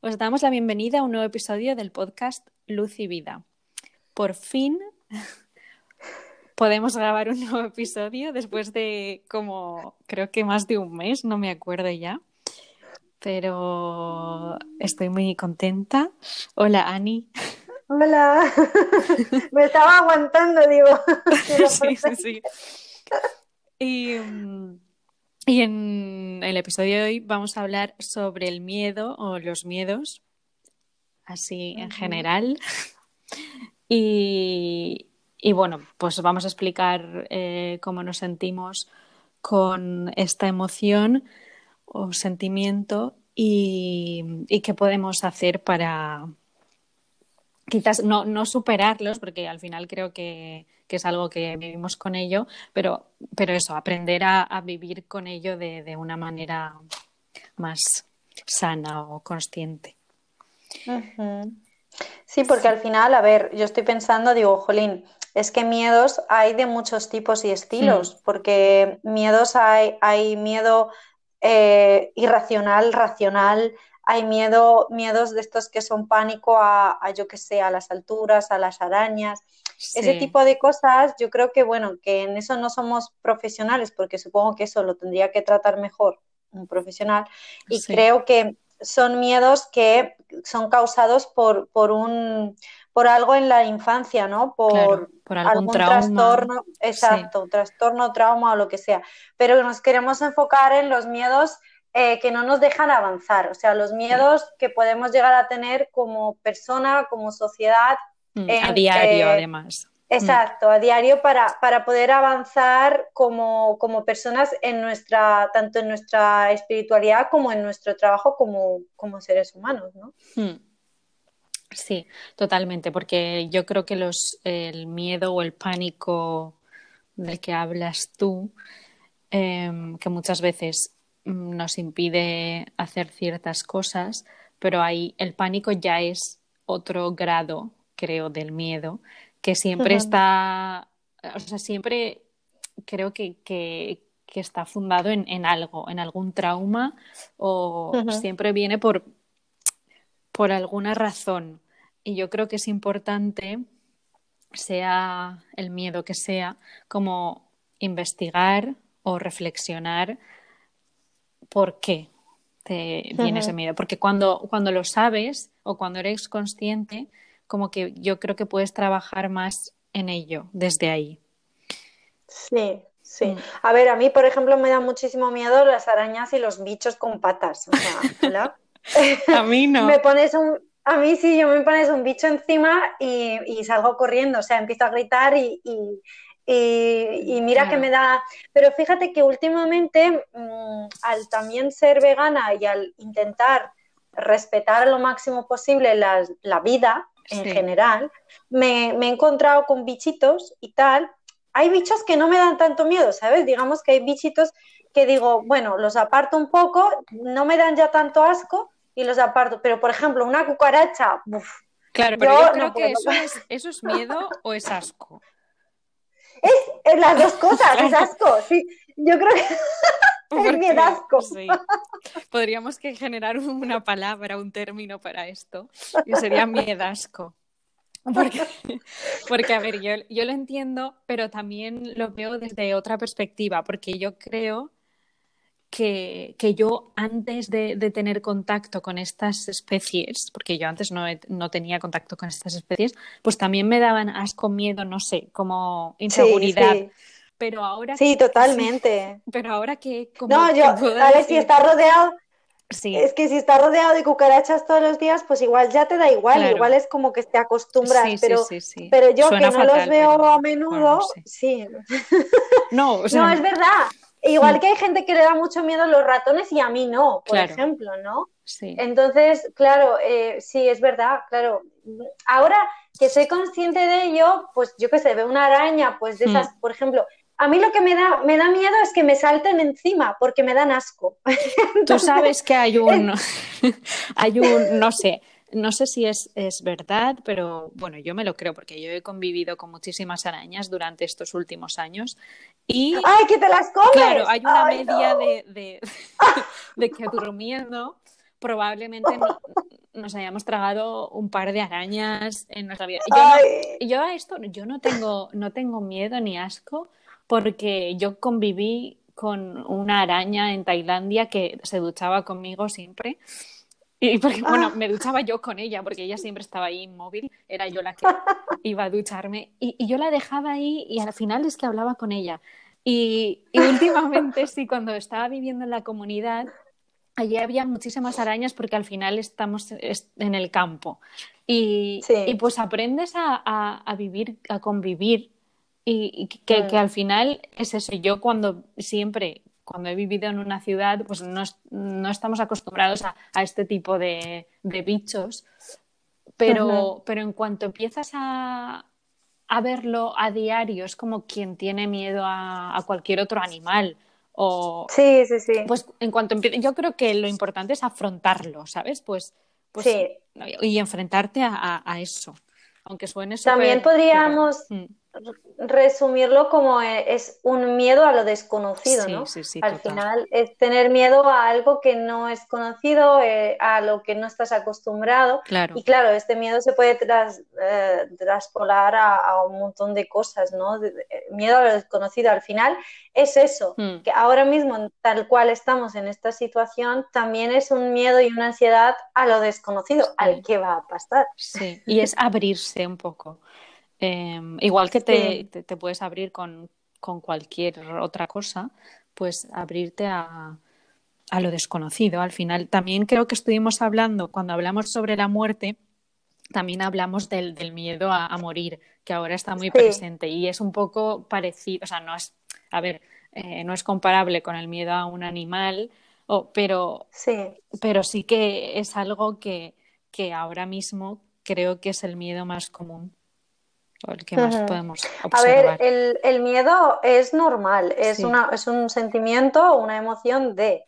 Os damos la bienvenida a un nuevo episodio del podcast Luz y Vida. Por fin podemos grabar un nuevo episodio después de como creo que más de un mes, no me acuerdo ya. Pero estoy muy contenta. Hola, Ani. Hola. me estaba aguantando, digo. sí, sí, sí. Y, mm, y en el episodio de hoy vamos a hablar sobre el miedo o los miedos, así en general. Y, y, bueno, pues vamos a explicar eh, cómo nos sentimos con esta emoción o sentimiento y, y qué podemos hacer para, quizás no, no superarlos, porque al final creo que, es algo que vivimos con ello, pero, pero eso, aprender a, vivir con ello de, una manera más sana o consciente. Sí, porque al final, a ver, yo estoy pensando, digo, Jolín, es que miedos hay de muchos tipos y estilos, mm. porque miedos hay, hay miedo eh, irracional, racional, hay miedo, miedos de estos que son pánico a, yo que sé, a las alturas, a las arañas, ese tipo de cosas, yo creo que bueno, que en eso no somos profesionales, porque supongo que eso lo tendría que tratar mejor un profesional, y creo que son miedos que son causados por, por un por algo en la infancia, ¿no? Por, algún, trastorno, exacto, trastorno, trauma o lo que sea. Pero nos queremos enfocar en los miedos eh, que no nos dejan avanzar, o sea, los miedos que podemos llegar a tener como persona, como sociedad. Mm, a diario, eh, además. Mm. Exacto, a diario para, para poder avanzar como, como, personas en nuestra, tanto en nuestra espiritualidad como en nuestro trabajo como, como seres humanos, ¿no? Mm. Sí, totalmente, porque yo creo que los, el miedo o el pánico del que hablas tú, em, que muchas veces nos impide hacer ciertas cosas, pero ahí el pánico ya es otro grado, creo, del miedo, que siempre está, o sea, siempre creo que, que, está fundado en, algo, en algún trauma o siempre viene por, por alguna razón. Y yo creo que es importante, sea el miedo que sea, como investigar o reflexionar por qué te viene ese miedo. Porque cuando, cuando lo sabes o cuando eres consciente, como que yo creo que puedes trabajar más en ello desde ahí. Sí, sí. Mm. A ver, a mí, por ejemplo, me da muchísimo miedo las arañas y los bichos con patas. a mí no. me pones un, a mí sí, yo me pones un bicho encima y, salgo corriendo, o sea, empiezo a gritar y, y, mira que me da, pero fíjate que últimamente mm, al también ser vegana y al intentar respetar lo máximo posible la, vida en general, me, he encontrado con bichitos y tal. Hay bichos que no me dan tanto miedo, ¿sabes? Digamos que hay bichitos que digo, bueno, los aparto un poco, no me dan ya tanto asco y los aparto. Pero, por ejemplo, una cucaracha, Claro, pero yo, creo que eso es, eso es miedo o es asco. Es, las dos cosas, es asco, sí. Yo creo que es miedasco. Podríamos que generar una palabra, un término para esto, y sería miedasco. Porque, porque, a ver, yo, yo lo entiendo, pero también lo veo desde otra perspectiva, porque yo creo que, que yo antes de, de, tener contacto con estas especies, porque yo antes no, no, tenía contacto con estas especies, pues también me daban asco, miedo, no sé, como inseguridad. Pero ahora. Sí, totalmente. pero ahora que. no, yo, a ver, si está rodeado. Sí. Es que si está rodeado de cucarachas todos los días, pues igual ya te da igual, igual es como que te acostumbras, pero, pero yo que no los veo a menudo, sí. No, o sea... no, es verdad. Igual que hay gente que le da mucho miedo a los ratones y a mí no, por ejemplo, ¿no? Sí. Entonces, claro, eh, sí, es verdad, claro. Ahora que soy consciente de ello, pues yo que sé, veo una araña, pues de esas, mm. por ejemplo, a mí lo que me da, me da miedo es que me salten encima porque me dan asco. Tú sabes que hay un, hay un, no sé, no sé si es, es, verdad, pero bueno, yo me lo creo porque yo he convivido con muchísimas arañas durante estos últimos años y... ¡Ay, que te las comes! Claro, hay una media de, de, de, que durmiendo probablemente nos hayamos tragado un par de arañas en nuestra vida. Yo, a esto yo no tengo, no tengo miedo ni asco porque yo conviví con una araña en Tailandia que se duchaba conmigo siempre. Y porque, bueno, ah. me duchaba yo con ella, porque ella siempre estaba ahí inmóvil, era yo la que iba a ducharme. Y, y, yo la dejaba ahí y al final es que hablaba con ella. Y, y últimamente, sí, cuando estaba viviendo en la comunidad, allí había muchísimas arañas porque al final estamos en el campo. Y, pues aprendes a, vivir, a convivir. Y, que, mm. al final es eso. Yo cuando siempre, cuando he vivido en una ciudad, pues no, no estamos acostumbrados a, este tipo de, bichos. Pero, pero en cuanto empiezas a, a verlo a diario, es como quien tiene miedo a cualquier otro animal sí, sí, sí. Pues en cuanto yo creo que lo importante es afrontarlo, ¿sabes? Pues, pues sí. y enfrentarte a, eso. Aunque suene También podríamos, mm resumirlo como e, es un miedo a lo desconocido, ¿no? Al final es tener miedo a algo que no es conocido, eh, a lo que no estás acostumbrado. Y claro, este miedo se puede tras, eh, traspolar a, un montón de cosas, ¿no? miedo a lo desconocido. Al final es eso, hmm. que ahora mismo, tal cual estamos en esta situación, también es un miedo y una ansiedad a lo desconocido, al que va a pasar. Sí, y es abrirse un poco. Em, igual que te, te, puedes abrir con, con, cualquier otra cosa, pues abrirte a, a, lo desconocido. Al final, también creo que estuvimos hablando, cuando hablamos sobre la muerte, también hablamos del, del miedo a, morir, que ahora está muy presente y es un poco parecido, o sea, no es, a ver, eh, no es comparable con el miedo a un animal, pero, sí. pero sí que es algo que, que ahora mismo creo que es el miedo más común podemos A ver, el, miedo es normal, es, una, es un sentimiento, una emoción de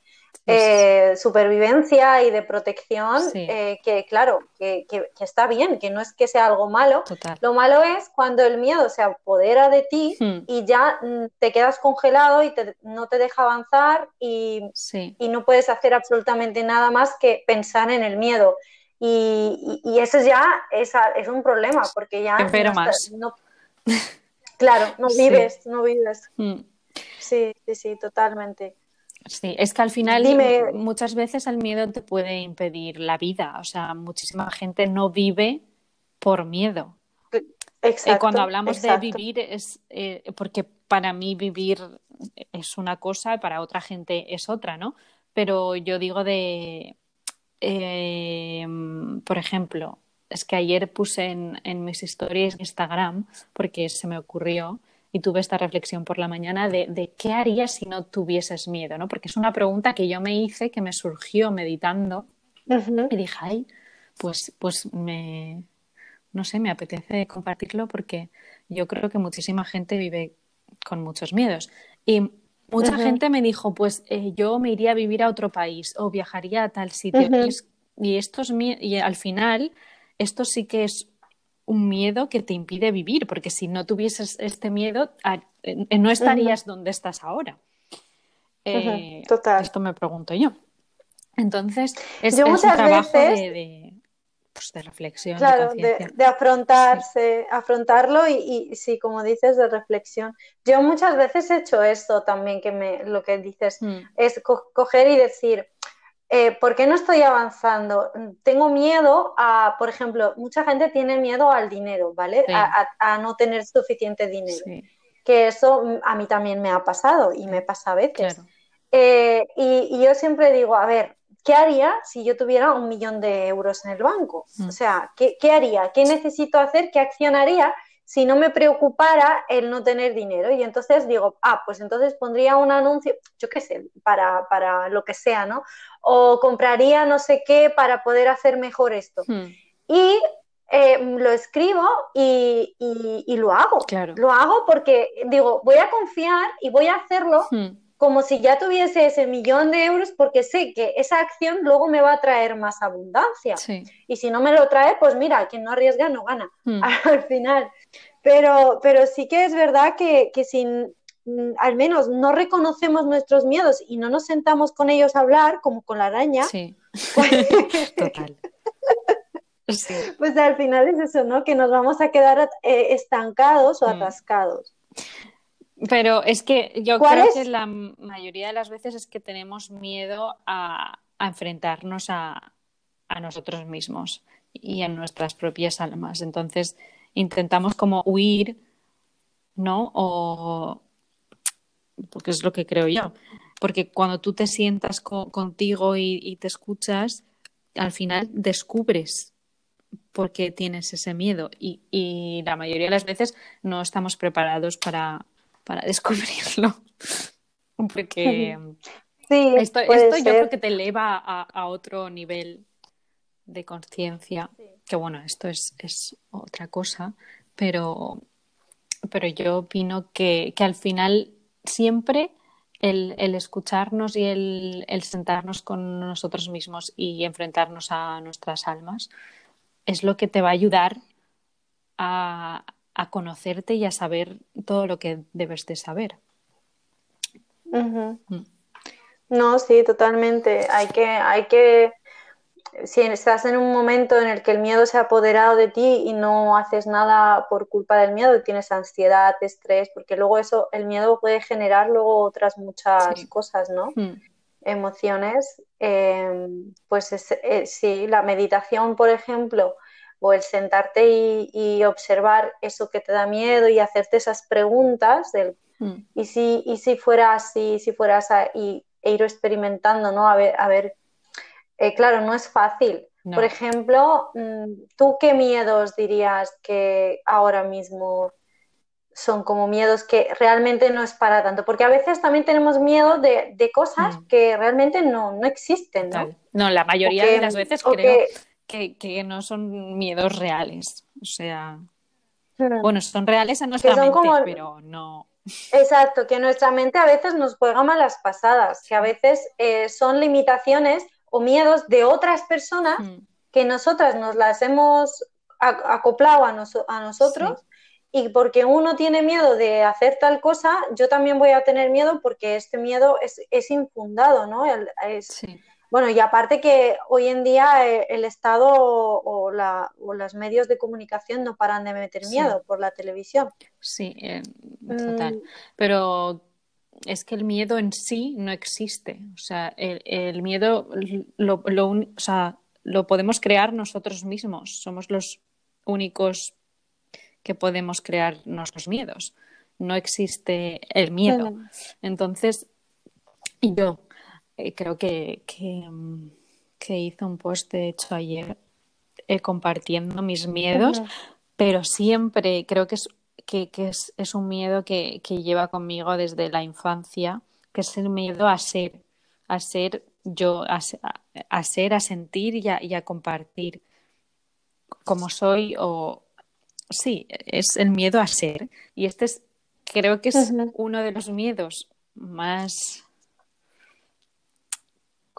eh, supervivencia y de protección eh, que, claro, que, está bien, que no es que sea algo malo. Lo malo es cuando el miedo se apodera de ti hmm. y ya mm, te quedas congelado y no te deja avanzar y, y no puedes hacer absolutamente nada más que pensar en el miedo. Y, y, eso ya es, es, un problema, porque ya... No, claro, no vives, no vives. Mm. Sí, sí, sí, totalmente. Sí, es que al final muchas veces el miedo te puede impedir la vida. O sea, muchísima gente no vive por miedo. Exacto, y cuando hablamos de vivir es eh, porque para mí vivir es una cosa, para otra gente es otra, ¿no? Pero yo digo de eh, por ejemplo, es que ayer puse en, mis historias de Instagram, porque se me ocurrió y tuve esta reflexión por la mañana de, qué harías si no tuvieses miedo, ¿no? Porque es una pregunta que yo me hice, que me surgió meditando y dije, ay, pues, pues me, no sé, me apetece compartirlo porque yo creo que muchísima gente vive con muchos miedos. Y Mucha gente me dijo, pues eh, yo me iría a vivir a otro país o viajaría a tal sitio. y, esto y al final, esto sí que es un miedo que te impide vivir, porque si no tuvieses este miedo, eh, no estarías donde estás ahora. Eh, Total. Esto me pregunto yo. Entonces, es, un trabajo de pues, de reflexión. Claro, de, afrontarse, afrontarlo y, sí, como dices, de reflexión. Yo muchas veces he hecho esto también, que me, lo que dices, mm. es coger y decir, eh, ¿por qué no estoy avanzando? Tengo miedo a, por ejemplo, mucha gente tiene miedo al dinero, ¿vale? A, no tener suficiente dinero. Que eso a mí también me ha pasado y me pasa a veces. Eh, y, yo siempre digo, a ver, ¿qué haría si yo tuviera un millón de euros en el banco? Mm. O sea, ¿qué, haría? ¿Qué necesito hacer? ¿Qué acción haría si no me preocupara el no tener dinero? Y entonces digo, ah, pues entonces pondría un anuncio, yo qué sé, para, para lo que sea, ¿no? O compraría no sé qué para poder hacer mejor esto. Hmm. Y eh, lo escribo y, lo hago. Claro. Lo hago porque digo, voy a confiar y voy a hacerlo. Hmm como si ya tuviese ese millón de euros porque sé que esa acción luego me va a traer más abundancia. Y si no me lo trae, pues mira, quien no arriesga no gana hmm. al final. Pero, pero sí que es verdad que, que si mm, al menos no reconocemos nuestros miedos y no nos sentamos con ellos a hablar, como con la araña, sí. Pues, Total. Pues al final es eso, ¿no? Que nos vamos a quedar eh, estancados o mm. Pero es que yo creo que la mayoría de las veces es que tenemos miedo a, enfrentarnos a, nosotros mismos y a nuestras propias almas. Entonces intentamos como huir, ¿no? O porque es lo que creo yo. Porque cuando tú te sientas contigo y, te escuchas, al final descubres por qué tienes ese miedo. Y, y la mayoría de las veces no estamos preparados para, para descubrirlo. Porque esto, yo creo que te eleva a, otro nivel de conciencia. Que bueno, esto es, otra cosa, pero, pero yo opino que, al final siempre el, escucharnos y el, el, sentarnos con nosotros mismos y enfrentarnos a nuestras almas es lo que te va a ayudar a, a conocerte y a saber todo lo que debes de saber. Mm. No, sí, totalmente. Hay que, hay que, si estás en un momento en el que el miedo se ha apoderado de ti y no haces nada por culpa del miedo, tienes ansiedad, estrés, porque luego eso, el miedo puede generar luego otras muchas cosas, ¿no? Mm. Emociones. Em, pues eh, sí, la meditación, por ejemplo, o el sentarte y, observar eso que te da miedo y hacerte esas preguntas del mm. y si y si fuera así si fueras a, y, e ir experimentando no a ver a ver eh, claro no es fácil. Por ejemplo mm, tú qué miedos dirías que ahora mismo son como miedos que realmente no es para tanto porque a veces también tenemos miedo de, cosas mm. que realmente no, no existen no no la mayoría de las veces creo que, no son miedos reales. O sea, bueno, son reales en nuestra mente, pero no. Exacto, que nuestra mente a veces nos juega malas pasadas, que a veces eh, son limitaciones o miedos de otras personas hmm. que nosotras nos las hemos acoplado a, a nosotros. Y porque uno tiene miedo de hacer tal cosa, yo también voy a tener miedo porque este miedo es, es infundado, ¿no? Es, sí bueno, y aparte que hoy en día eh, el Estado o, la, o, los medios de comunicación no paran de meter miedo por la televisión. Sí, eh, total. Mm. Pero es que el miedo en sí no existe. O sea, el, miedo lo, o sea, lo podemos crear nosotros mismos. Somos los únicos que podemos crear nuestros miedos. No existe el miedo. Entonces, yo eh, creo que, mm, que, hizo un post, de hecho, ayer eh, compartiendo mis miedos, pero siempre creo que es, que, es, un miedo que, lleva conmigo desde la infancia, que es el miedo a ser, a ser yo, a, ser, a sentir y a, y a compartir como soy o sí, es el miedo a ser. Y este es, creo que es uno de los miedos más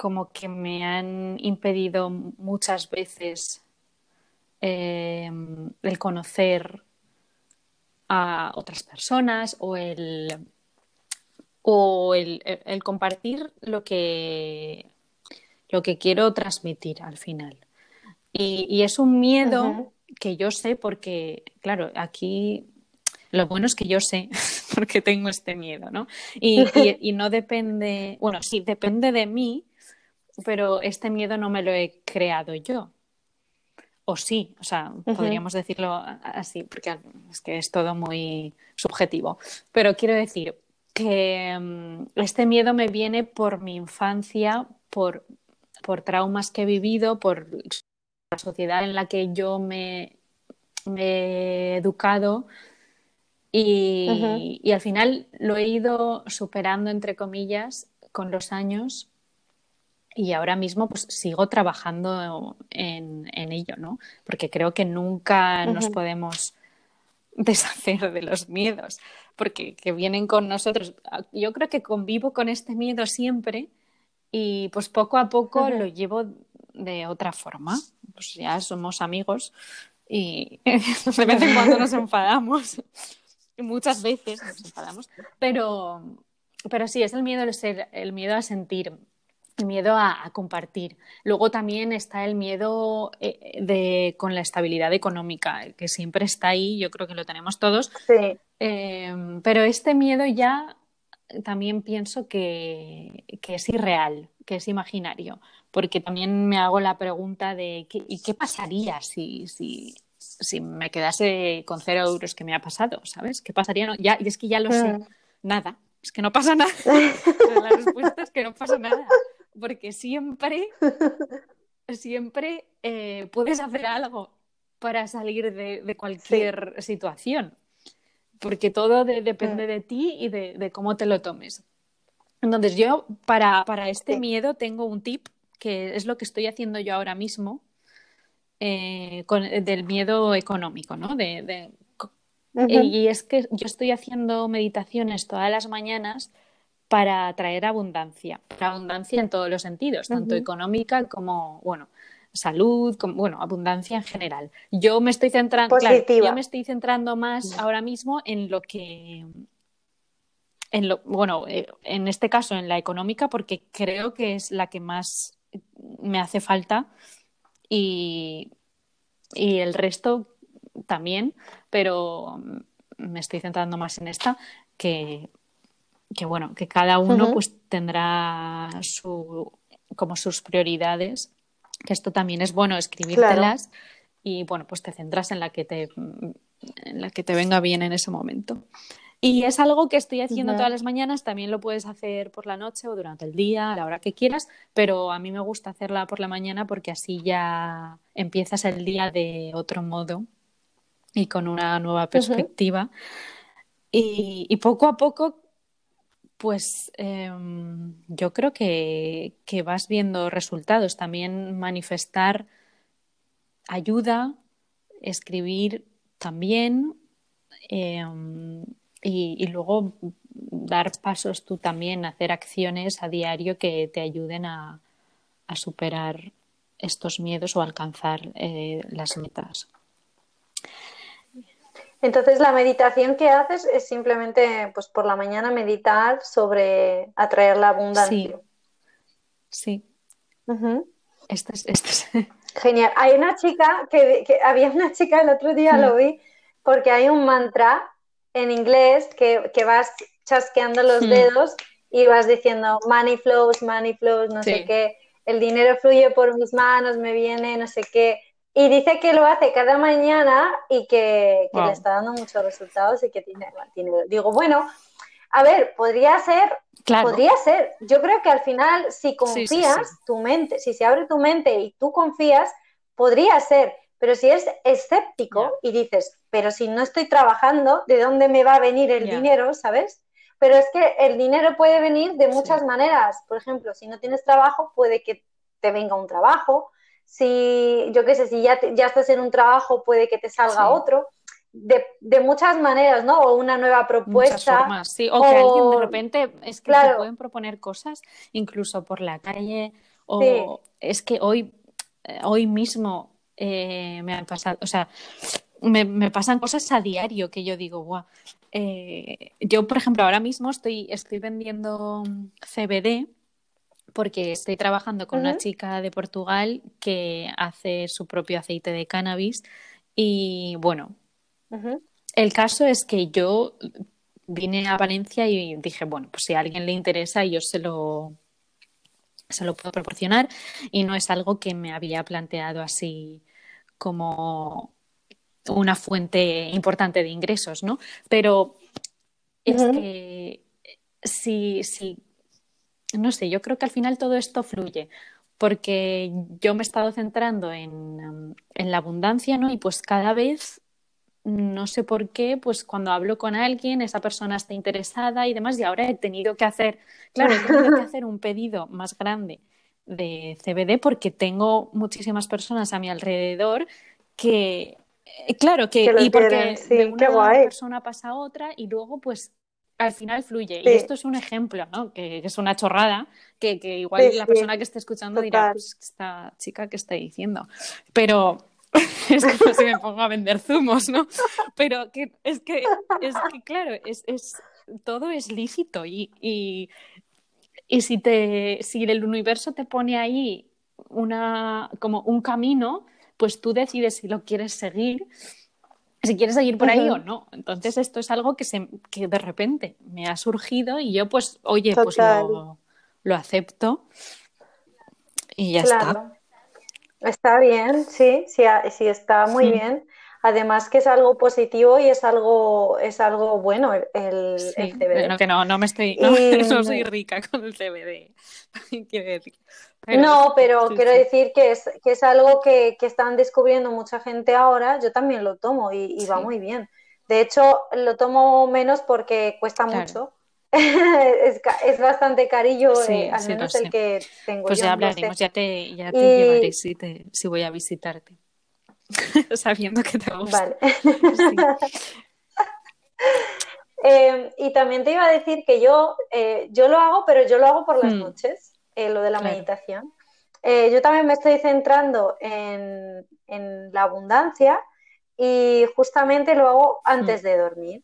como que me han impedido muchas veces em, el conocer a otras personas o el o el, compartir lo que lo que quiero transmitir al final. Y, es un miedo que yo sé porque claro aquí lo bueno es que yo sé porque tengo este miedo no y, y no depende bueno sí depende de mí pero este miedo no me lo he creado yo. O sí, o sea, podríamos decirlo así, porque es que es todo muy subjetivo. Pero quiero decir que mm, este miedo me viene por mi infancia, por, por traumas que he vivido, por la sociedad en la que yo me, he educado y, y, al final lo he ido superando, entre comillas, con los años y ahora mismo pues sigo trabajando en, ello, ¿no? Porque creo que nunca nos podemos deshacer de los miedos, porque que vienen con nosotros. Yo creo que convivo con este miedo siempre y pues poco a poco lo llevo de otra forma. Pues ya somos amigos y de vez en cuando nos enfadamos. Muchas veces nos enfadamos, pero, pero sí, es el miedo, el miedo a sentir miedo a, compartir. Luego también está el miedo eh, de, con la estabilidad económica, que siempre está ahí, yo creo que lo tenemos todos. Sí. Em, pero este miedo ya también pienso que, es irreal, que es imaginario, porque también me hago la pregunta de ¿y qué pasaría si, si, si me quedase con cero euros que me ha pasado? ¿Sabes? ¿Qué pasaría? ya, y es que ya lo sé, mm. nada, es que no pasa nada. la respuesta es que no pasa nada porque siempre, siempre eh, puedes hacer algo para salir de, cualquier situación, porque todo depende mm. de ti y de, cómo te lo tomes. Entonces yo para, este miedo tengo un tip que es lo que estoy haciendo yo ahora mismo eh, con, del miedo económico, ¿no? De, Y es que yo estoy haciendo meditaciones todas las mañanas para traer abundancia, abundancia en todos los sentidos, tanto económica como, bueno, salud, como, bueno, abundancia en general. Yo me estoy centrando, yo me estoy centrando más ahora mismo en lo que en lo, bueno, eh, en este caso en la económica porque creo que es la que más me hace falta y, y el resto también, pero me estoy centrando más en esta que que bueno, que cada uno pues tendrá su, como sus prioridades, que esto también es bueno escribírtelas y bueno, pues te centras en la que te en la que te venga bien en ese momento. Y es algo que estoy haciendo todas las mañanas, también lo puedes hacer por la noche o durante el día, a la hora que quieras, pero a mí me gusta hacerla por la mañana porque así ya empiezas el día de otro modo y con una nueva perspectiva. y, y, poco a poco pues em, yo creo que, vas viendo resultados. También manifestar ayuda, escribir también em, y, luego dar pasos tú también, hacer acciones a diario que te ayuden a, superar estos miedos o alcanzar eh, las metas. Entonces la meditación que haces es simplemente, pues por la mañana meditar sobre atraer la abundancia. Sí. Esto es, Genial. Hay una chica que, había una chica el otro día lo mm. vi porque hay un mantra en inglés que, vas chasqueando los mm. dedos y vas diciendo money flows, money flows, no sé qué, el dinero fluye por mis manos, me viene, no sé qué. Y dice que lo hace cada mañana y que, le está dando muchos resultados y que tiene, tiene, Digo, bueno, a ver, podría ser, podría ser. Yo creo que al final, si confías, tu mente, si se abre tu mente y tú confías, podría ser. Pero si eres escéptico y dices, pero si no estoy trabajando, ¿de dónde me va a venir el dinero? ¿Sabes? Pero es que el dinero puede venir de muchas maneras. Por ejemplo, si no tienes trabajo, puede que te venga un trabajo si, yo qué sé, si ya, ya estás en un trabajo, puede que te salga otro. De, de, muchas maneras, ¿no? O una nueva propuesta. Formas, sí. O, que alguien de repente es que te pueden proponer cosas, incluso por la calle. O es que hoy, eh, hoy mismo eh, me han pasado, o sea, me, me, pasan cosas a diario que yo digo, guau. Eh, yo, por ejemplo, ahora mismo estoy, estoy vendiendo CBD porque estoy trabajando con una chica de Portugal que hace su propio aceite de cannabis y bueno, el caso es que yo vine a Valencia y dije, bueno, pues si a alguien le interesa yo se lo se lo puedo proporcionar y no es algo que me había planteado así como una fuente importante de ingresos, ¿no? Pero es que si, si no sé, yo creo que al final todo esto fluye, porque yo me he estado centrando en, la abundancia, ¿no? Y pues cada vez, no sé por qué, pues cuando hablo con alguien, esa persona está interesada y demás, y ahora he tenido que hacer, claro, he tenido que hacer un pedido más grande de CBD porque tengo muchísimas personas a mi alrededor que eh, Claro, que, y porque de una persona pasa a otra y luego pues al final fluye. Y esto es un ejemplo, ¿no? Que, es una chorrada, que, igual la persona que esté escuchando dirá, pues esta chica que está diciendo. Pero es como si me pongo a vender zumos, ¿no? Pero que, es, que, es que, claro, es, es, todo es lícito y, y, Y si, te, si el universo te pone ahí una, como un camino, pues tú decides si lo quieres seguir, si quieres seguir por ahí o no. Entonces esto es algo que, se, que de repente me ha surgido y yo pues, oye, pues lo, lo, acepto y ya está. Está bien, sí, sí, sí está muy bien. Además que es algo positivo y es algo, es algo bueno el, el, CBD. que no, no me estoy, no, soy rica con el CBD, no, pero quiero decir que es, que es algo que, que, están descubriendo mucha gente ahora. Yo también lo tomo y, va muy bien. De hecho, lo tomo menos porque cuesta mucho. es, es, bastante carillo, eh, al menos el que tengo pues ya hablaremos, ya te, ya te llevaré si, te, si voy a visitarte. sabiendo que te gusta. Vale. Em, y también te iba a decir que yo, eh, yo lo hago, pero yo lo hago por las hmm. noches, eh, lo de la meditación. Eh, yo también me estoy centrando en, la abundancia y justamente lo hago antes hmm. de dormir.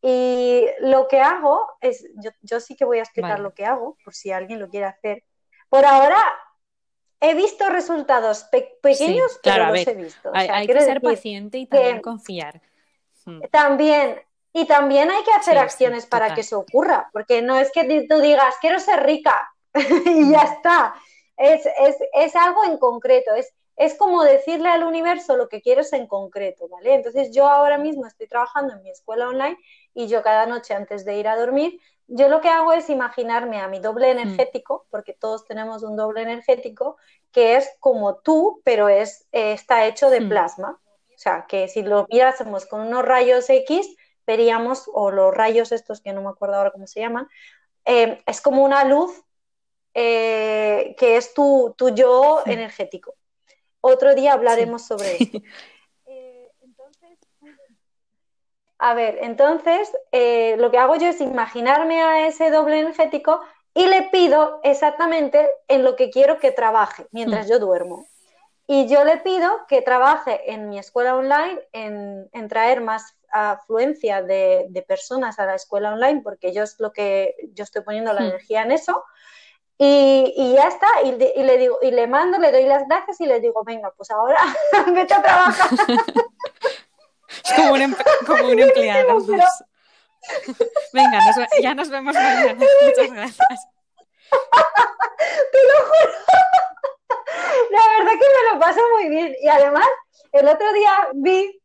Y lo que hago es, yo, sí que voy a explicar lo que hago, por si alguien lo quiere hacer. Por ahora he visto resultados pequeños, pero los he visto. hay, que ser paciente y también confiar. Hmm. También, y también hay que hacer acciones para que eso ocurra, porque no es que tú digas, quiero ser rica y ya está. Es, es, es, algo en concreto, es, es como decirle al universo lo que quieres en concreto, ¿vale? Entonces yo ahora mismo estoy trabajando en mi escuela online y yo cada noche antes de ir a dormir yo lo que hago es imaginarme a mi doble hmm. energético, porque todos tenemos un doble energético, que es como tú, pero es, eh, está hecho de hmm. plasma. O sea, que si lo mirásemos con unos rayos X, veríamos, o los rayos estos que no me acuerdo ahora cómo se llaman, eh, es como una luz eh, que es tu, tu yo energético. Otro día hablaremos sobre eso. A ver, entonces eh, lo que hago yo es imaginarme a ese doble energético y le pido exactamente en lo que quiero que trabaje mientras mm. yo duermo. Y yo le pido que trabaje en mi escuela online, en, traer más afluencia de, personas a la escuela online, porque yo es lo que yo estoy poniendo la mm. energía en eso. Y, ya está, y, le digo, y le mando, le doy las gracias y le digo, venga, pues ahora vete a trabajar. como un, como un empleado. Venga, ya nos vemos mañana. Muchas gracias. Te lo juro. La verdad que me lo paso muy bien. Y además, el otro día vi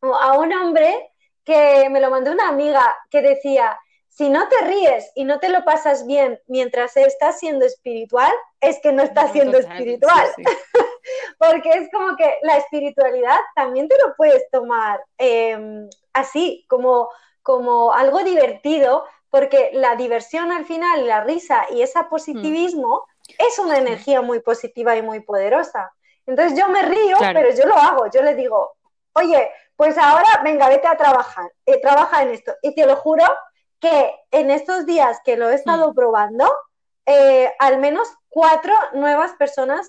a un hombre que me lo mandó una amiga que decía, si no te ríes y no te lo pasas bien mientras estás siendo espiritual, es que no estás siendo espiritual. Porque es como que la espiritualidad también te lo puedes tomar em, así, como, como algo divertido, porque la diversión al final, la risa y ese positivismo es una energía muy positiva y muy poderosa. Entonces yo me río, pero yo lo hago, yo le digo, oye, pues ahora venga, vete a trabajar, eh, trabaja en esto. Y te lo juro que en estos días que lo he estado probando, eh, al menos cuatro nuevas personas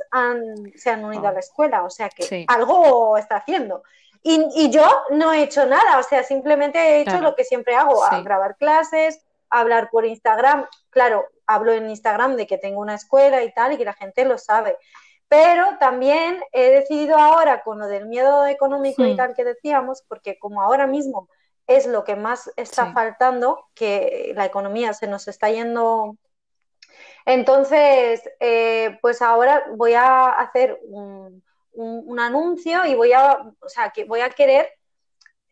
se han unido a la escuela, o sea que algo está haciendo. Y, yo no he hecho nada, o sea, simplemente he hecho lo que siempre hago, grabar clases, hablar por Instagram. Claro, hablo en Instagram de que tengo una escuela y tal, y que la gente lo sabe. Pero también he decidido ahora con lo del miedo económico y tal que decíamos, porque como ahora mismo es lo que más está faltando, que la economía se nos está yendo. Entonces, eh, pues ahora voy a hacer un, anuncio y voy a, o sea, que voy a querer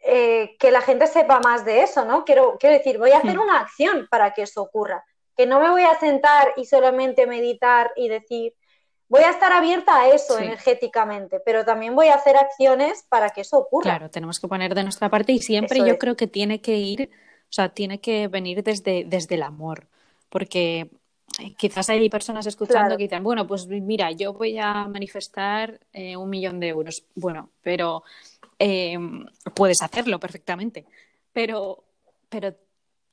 eh, que la gente sepa más de eso, ¿no? Quiero, quiero decir, voy a hacer una acción para que eso ocurra. Que no me voy a sentar y solamente meditar y decir, voy a estar abierta a eso energéticamente, pero también voy a hacer acciones para que eso ocurra. Claro, tenemos que poner de nuestra parte y siempre yo creo que tiene que ir, o sea, tiene que venir desde, desde el amor, porque quizás hay personas escuchando que dicen, bueno, pues mira, yo voy a manifestar eh, un millón de euros. Bueno, pero eh, puedes hacerlo perfectamente, pero, pero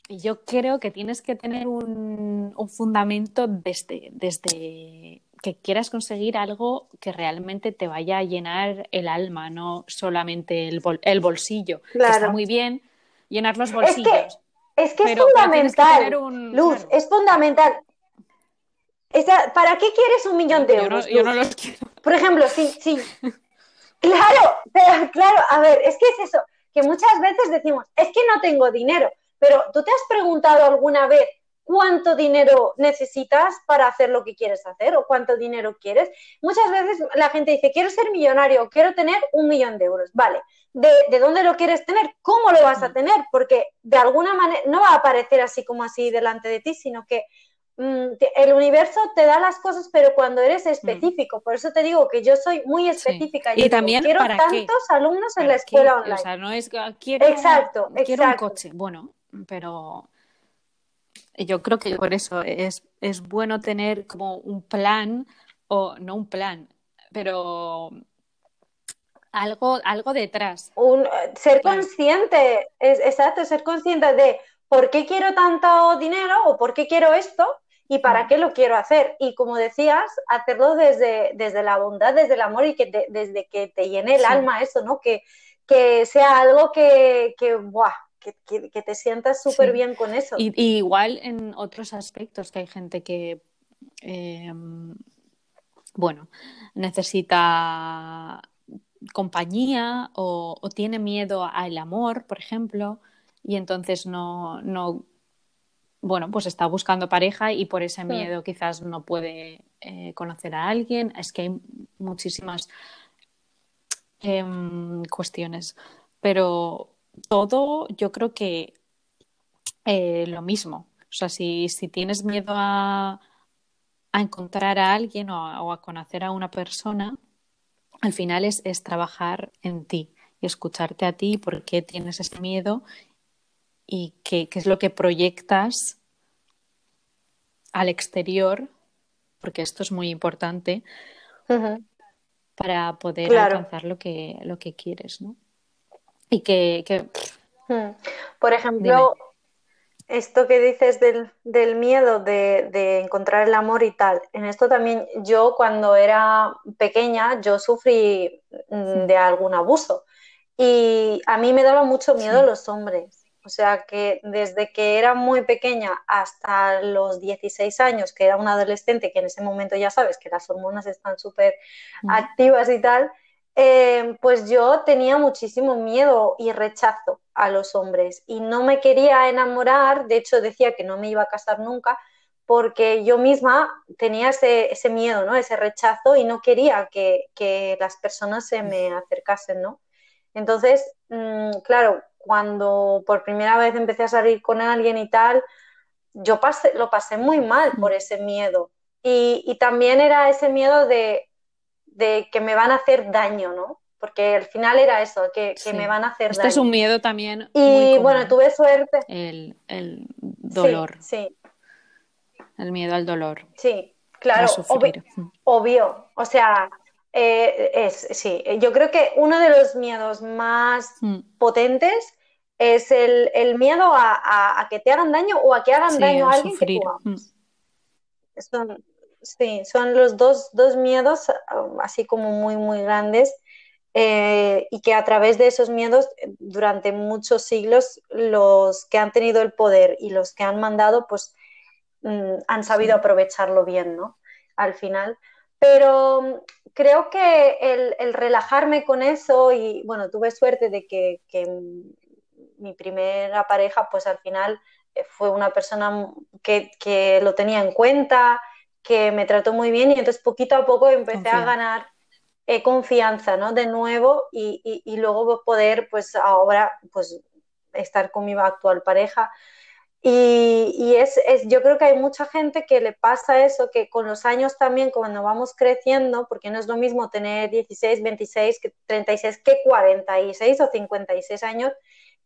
yo creo que tienes que tener un, un fundamento desde, desde que quieras conseguir algo que realmente te vaya a llenar el alma, no solamente el, el bolsillo. está muy bien llenar los bolsillos. Es que es, fundamental, Luz, es fundamental. ¿Para qué quieres un millón de euros? Yo no, los quiero. Por ejemplo, sí, sí. Claro, pero claro, a ver, es que es eso, que muchas veces decimos, es que no tengo dinero, pero ¿tú te has preguntado alguna vez cuánto dinero necesitas para hacer lo que quieres hacer o cuánto dinero quieres. Muchas veces la gente dice, quiero ser millonario, quiero tener un millón de euros. Vale, ¿De, dónde lo quieres tener? ¿Cómo lo vas a tener? Porque de alguna manera no va a aparecer así como así delante de ti, sino que mm, el universo te da las cosas, pero cuando eres mm. específico. Por eso te digo que yo soy muy específica. Y también quiero tantos alumnos en la escuela online. O sea, no es quiero, exacto, quiero un coche. Bueno, pero yo creo que por eso es, es bueno tener como un plan, o no un plan, pero algo, algo detrás. Un, ser consciente, es, exacto, ser consciente de por qué quiero tanto dinero o por qué quiero esto y para mm. qué lo quiero hacer. Y como decías, hacerlo desde, desde la bondad, desde el amor y que desde que te llene el alma eso, ¿no? Que, que sea algo que, que, buah, que, te sientas súper bien con eso. Y, igual en otros aspectos, que hay gente que, em, bueno, necesita compañía o, tiene miedo al amor, por ejemplo, y entonces no, no, bueno, pues está buscando pareja y por ese miedo quizás no puede eh, conocer a alguien. Es que hay muchísimas em, cuestiones, pero todo yo creo que eh, lo mismo. O sea, si, si tienes miedo a, a, encontrar a alguien o a, conocer a una persona, al final es, es, trabajar en ti y escucharte a ti por qué tienes ese miedo y qué, qué es lo que proyectas al exterior, porque esto es muy importante, para poder alcanzar lo que, lo que quieres, ¿no? Y que... Hmm. Por ejemplo, esto que dices del, del miedo de, de, encontrar el amor y tal, en esto también yo cuando era pequeña, yo sufrí mm, de algún abuso y a mí me daba mucho miedo los hombres. O sea que desde que era muy pequeña hasta los 16 años, que era una adolescente, que en ese momento ya sabes que las hormonas están súper mm. activas y tal, eh, pues yo tenía muchísimo miedo y rechazo a los hombres y no me quería enamorar, de hecho decía que no me iba a casar nunca porque yo misma tenía ese, miedo, ¿no? ese rechazo y no quería que, las personas se me acercasen. ¿no? Entonces, mm, claro, cuando por primera vez empecé a salir con alguien y tal, yo pasé, lo pasé muy mal por ese miedo. y también era ese miedo de, de que me van a hacer daño, ¿no? Porque al final era eso, que, me van a hacer daño. Este es un miedo también. Y bueno, tuve suerte. El, dolor. Sí, El miedo al dolor. Sí, claro, mm. obvio, O sea, eh, es, sí, yo creo que uno de los miedos más mm. potentes es el, miedo a, que te hagan daño o a que hagan daño a alguien que tú mm. Sí, son los dos, dos miedos um, así como muy, muy grandes eh, y que a través de esos miedos durante muchos siglos los que han tenido el poder y los que han mandado pues mm, han sabido aprovecharlo bien, ¿no? Al final. Pero um, creo que el, relajarme con eso y bueno, tuve suerte de que, mi primera pareja pues al final eh, fue una persona que, que lo tenía en cuenta, que me trató muy bien y entonces poquito a poco empecé a ganar eh, confianza, ¿no? De nuevo y, y, luego poder, pues ahora, pues estar con mi actual pareja. Y, y es, es, yo creo que hay mucha gente que le pasa eso, que con los años también, cuando vamos creciendo, porque no es lo mismo tener 16, 26, que 36, que 46 o 56 años,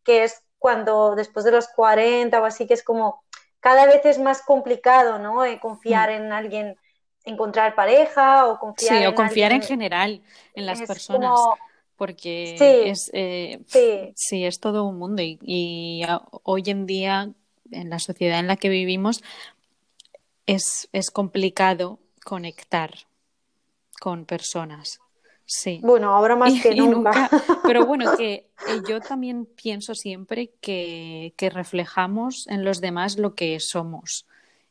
que es cuando después de los 40 o así, que es como cada vez es más complicado, ¿no? Eh, confiar mm. en alguien, encontrar pareja o confiar sí, o confiar en general en las personas. Porque es, eh, sí. es todo un mundo y, hoy en día, en la sociedad en la que vivimos, es, es complicado conectar con personas. Sí. Bueno, ahora más que nunca. Pero bueno, que yo también pienso siempre que, reflejamos en los demás lo que somos.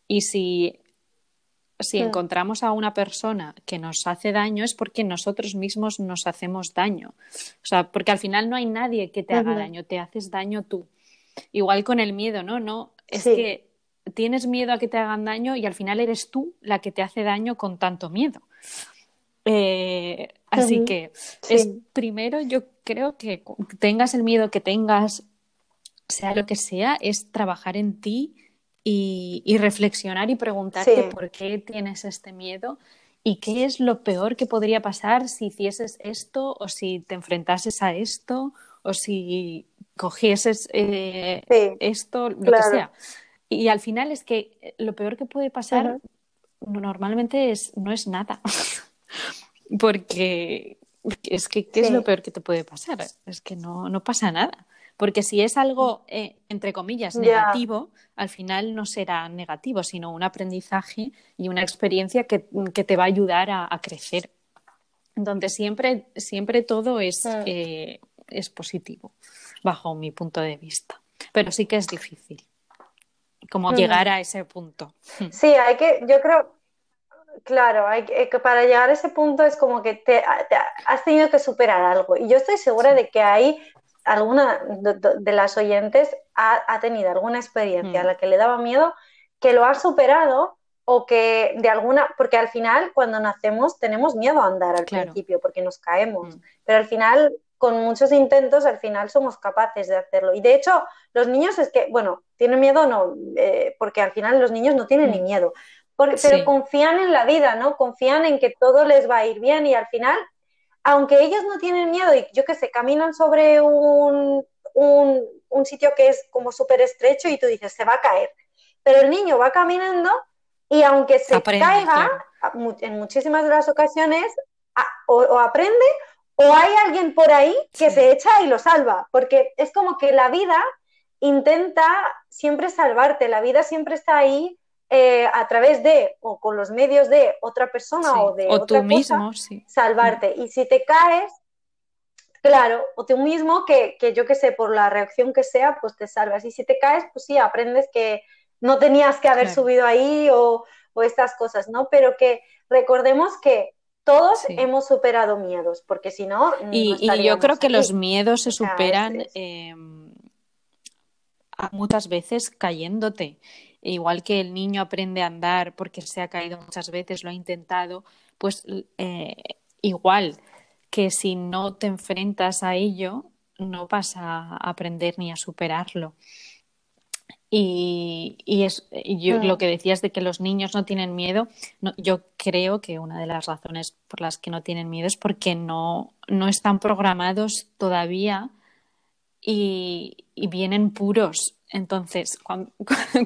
Y si si encontramos a una persona que nos hace daño es porque nosotros mismos nos hacemos daño. O sea, porque al final no hay nadie que te haga daño, te haces daño tú. Igual con el miedo, ¿no? No, es que tienes miedo a que te hagan daño y al final eres tú la que te hace daño con tanto miedo. Eh, así que es primero yo creo que tengas el miedo que tengas, sea lo que sea, es trabajar en ti y, reflexionar y preguntarte por qué tienes este miedo y qué es lo peor que podría pasar si hicieses esto o si te enfrentases a esto o si cogieses eh, esto, lo que sea. Y al final es que lo peor que puede pasar normalmente es, no es nada. Porque es que, ¿qué es lo peor que te puede pasar? Es que no, no pasa nada. Porque si es algo, eh, entre comillas, negativo, al final no será negativo, sino un aprendizaje y una experiencia que, te va a ayudar a, crecer. Entonces, siempre, siempre todo es, eh, es positivo, bajo mi punto de vista. Pero sí que es difícil, como llegar a ese punto. Sí, hay que, yo creo, Claro, hay que, para llegar a ese punto es como que te, has tenido que superar algo. Y yo estoy segura de que hay alguna de, las oyentes ha, tenido alguna experiencia a mm. la que le daba miedo, que lo ha superado o que de alguna, porque al final cuando nacemos tenemos miedo a andar al principio porque nos caemos, mm. pero al final con muchos intentos al final somos capaces de hacerlo. Y de hecho los niños es que, bueno, tienen miedo no, eh, porque al final los niños no tienen ni miedo, pero confían en la vida, ¿no? Confían en que todo les va a ir bien y al final aunque ellos no tienen miedo y yo que sé, caminan sobre un, un, sitio que es como súper estrecho y tú dices, se va a caer. Pero el niño va caminando y aunque se caiga, en muchísimas de las ocasiones, o, aprende o hay alguien por ahí que se echa y lo salva, porque es como que la vida intenta siempre salvarte, la vida siempre está ahí eh, a través de o con los medios de otra persona o de otra mismo, salvarte. Y si te caes, claro, o tú mismo, que, yo que sé, por la reacción que sea, pues te salvas. Y si te caes, pues sí, aprendes que no tenías que haber subido ahí o, estas cosas, ¿no? Pero que recordemos que todos hemos superado miedos, porque si no... Y, yo creo que los miedos se superan em, muchas veces cayéndote. Igual que el niño aprende a andar porque se ha caído muchas veces, lo ha intentado, pues eh, igual que si no te enfrentas a ello, no vas a aprender ni a superarlo. Y, es yo, lo que decías de que los niños no tienen miedo, yo creo que una de las razones por las que no tienen miedo es porque no, no están programados todavía y, y vienen puros entonces, cuando,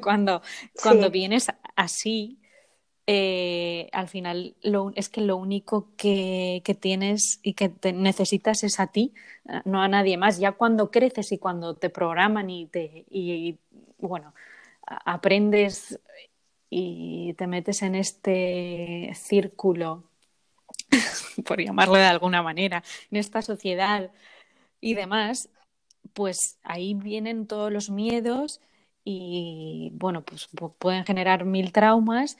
cuando, cuando vienes así, eh, al final lo, es que lo único que, que tienes y que te necesitas es a ti, eh, no a nadie más. Ya cuando creces y cuando te programan y te y, bueno, aprendes y te metes en este círculo, por llamarlo de alguna manera, en esta sociedad y demás, pues ahí vienen todos los miedos y bueno, pues pueden generar mil traumas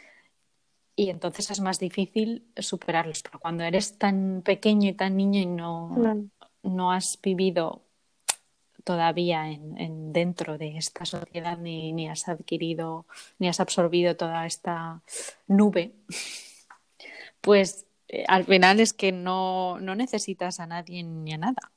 y entonces es más difícil superarlos. Pero cuando eres tan pequeño y tan niño y no, no has vivido todavía en, dentro de esta sociedad ni, ni has adquirido ni has absorbido toda esta nube, pues eh, al final es que no, no necesitas a nadie ni a nada.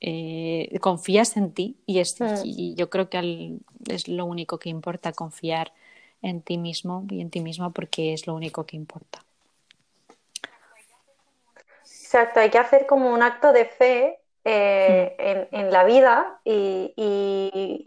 Eh, confías en ti y, es, y yo creo que es lo único que importa, confiar en ti mismo y en ti misma porque es lo único que importa. Exacto, hay que hacer como un acto de fe eh, mm. en, la vida y,